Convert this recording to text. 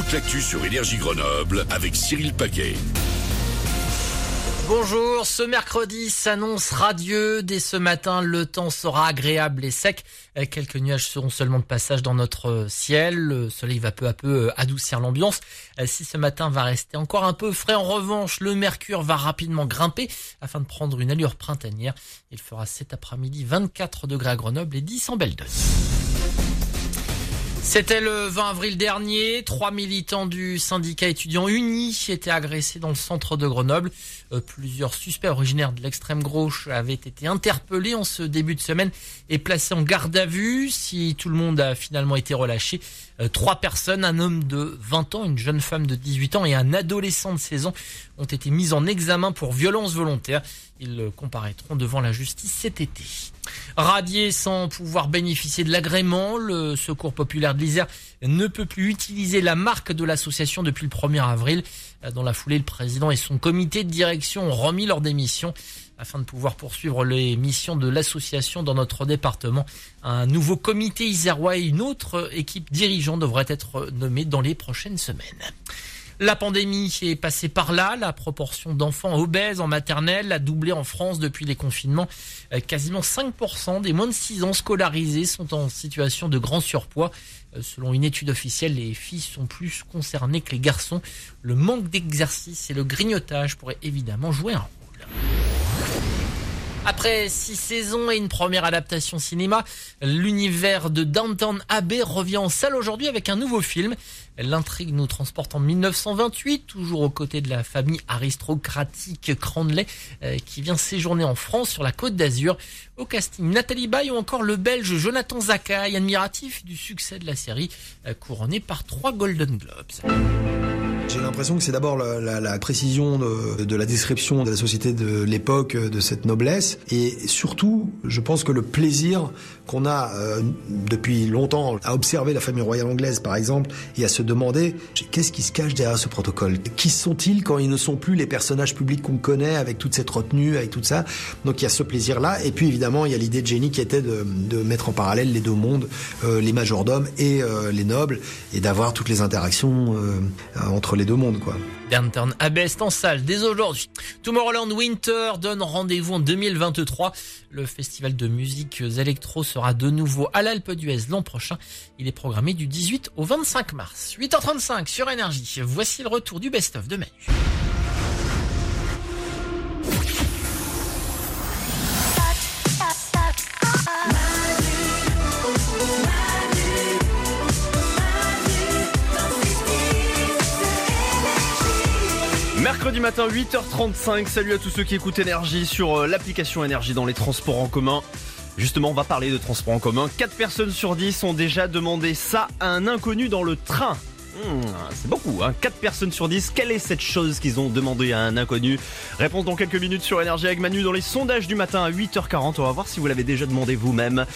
toute l'actu sur Énergie Grenoble avec Cyril Paquet. Bonjour, ce mercredi s'annonce radieux. Dès ce matin, le temps sera agréable et sec. Quelques nuages seront seulement de passage dans notre ciel. Le soleil va peu à peu euh, adoucir l'ambiance. Euh, Si ce matin va rester encore un peu frais, en revanche, le mercure va rapidement grimper afin de prendre une allure printanière. Il fera cet après-midi 24 degrés à Grenoble et 10 en Belle c'était le 20 avril dernier. Trois militants du syndicat étudiant uni étaient agressés dans le centre de Grenoble. Euh, plusieurs suspects originaires de l'extrême gauche avaient été interpellés en ce début de semaine et placés en garde à vue. Si tout le monde a finalement été relâché, euh, trois personnes, un homme de 20 ans, une jeune femme de 18 ans et un adolescent de 16 ans ont été mis en examen pour violence volontaire. Ils comparaîtront devant la justice cet été. Radié sans pouvoir bénéficier de l'agrément, le Secours populaire de l'Isère ne peut plus utiliser la marque de l'association depuis le 1er avril. Dans la foulée, le président et son comité de direction ont remis leur démission afin de pouvoir poursuivre les missions de l'association dans notre département. Un nouveau comité isérois et une autre équipe dirigeante devraient être nommés dans les prochaines semaines. La pandémie est passée par là. La proportion d'enfants obèses en maternelle a doublé en France depuis les confinements. Euh, Quasiment 5% des moins de 6 ans scolarisés sont en situation de grand surpoids. Euh, Selon une étude officielle, les filles sont plus concernées que les garçons. Le manque d'exercice et le grignotage pourraient évidemment jouer un rôle. Après six saisons et une première adaptation cinéma, l'univers de Downton Abbey revient en salle aujourd'hui avec un nouveau film. L'intrigue nous transporte en 1928, toujours aux côtés de la famille aristocratique Cranley, euh, qui vient séjourner en France sur la côte d'Azur. Au casting, Nathalie Baye ou encore le belge Jonathan Zakaï, admiratif du succès de la série, euh, couronné par trois Golden Globes. J'ai l'impression que c'est d'abord la, précision de, la description de la société de l'époque, de cette noblesse, et surtout, je pense que le plaisir qu'on a euh, depuis longtemps à observer la famille royale anglaise, par exemple, et à se demander qu'est-ce qui se cache derrière ce protocole? Qui sont-ils quand ils ne sont plus les personnages publics qu'on connaît avec toute cette retenue, avec tout ça? Donc il y a ce plaisir-là, et puis évidemment, il y a l'idée de Jenny qui était de, mettre en parallèle les deux mondes, euh, les majordomes et euh, les nobles, et d'avoir toutes les interactions euh, entre les deux mondes, quoi. Downton Abbey est en salle dès aujourd'hui. Tomorrowland Winter donne rendez-vous en 2023. Le festival de musique électro sera de nouveau à l'Alpe d'Huez l'an prochain. Il est programmé du 18 au 25 mars. 8h35 sur Énergie. Voici le retour du best-of de Manu. Mercredi matin 8h35, salut à tous ceux qui écoutent Énergie sur euh, l'application Énergie dans les transports en commun. Justement, on va parler de transports en commun. 4 personnes sur 10 ont déjà demandé ça à un inconnu dans le train. Hmm, c'est beaucoup, hein 4 personnes sur 10. Quelle est cette chose qu'ils ont demandé à un inconnu? Réponse dans quelques minutes sur Énergie avec Manu dans les sondages du matin à 8h40. On va voir si vous l'avez déjà demandé vous-même.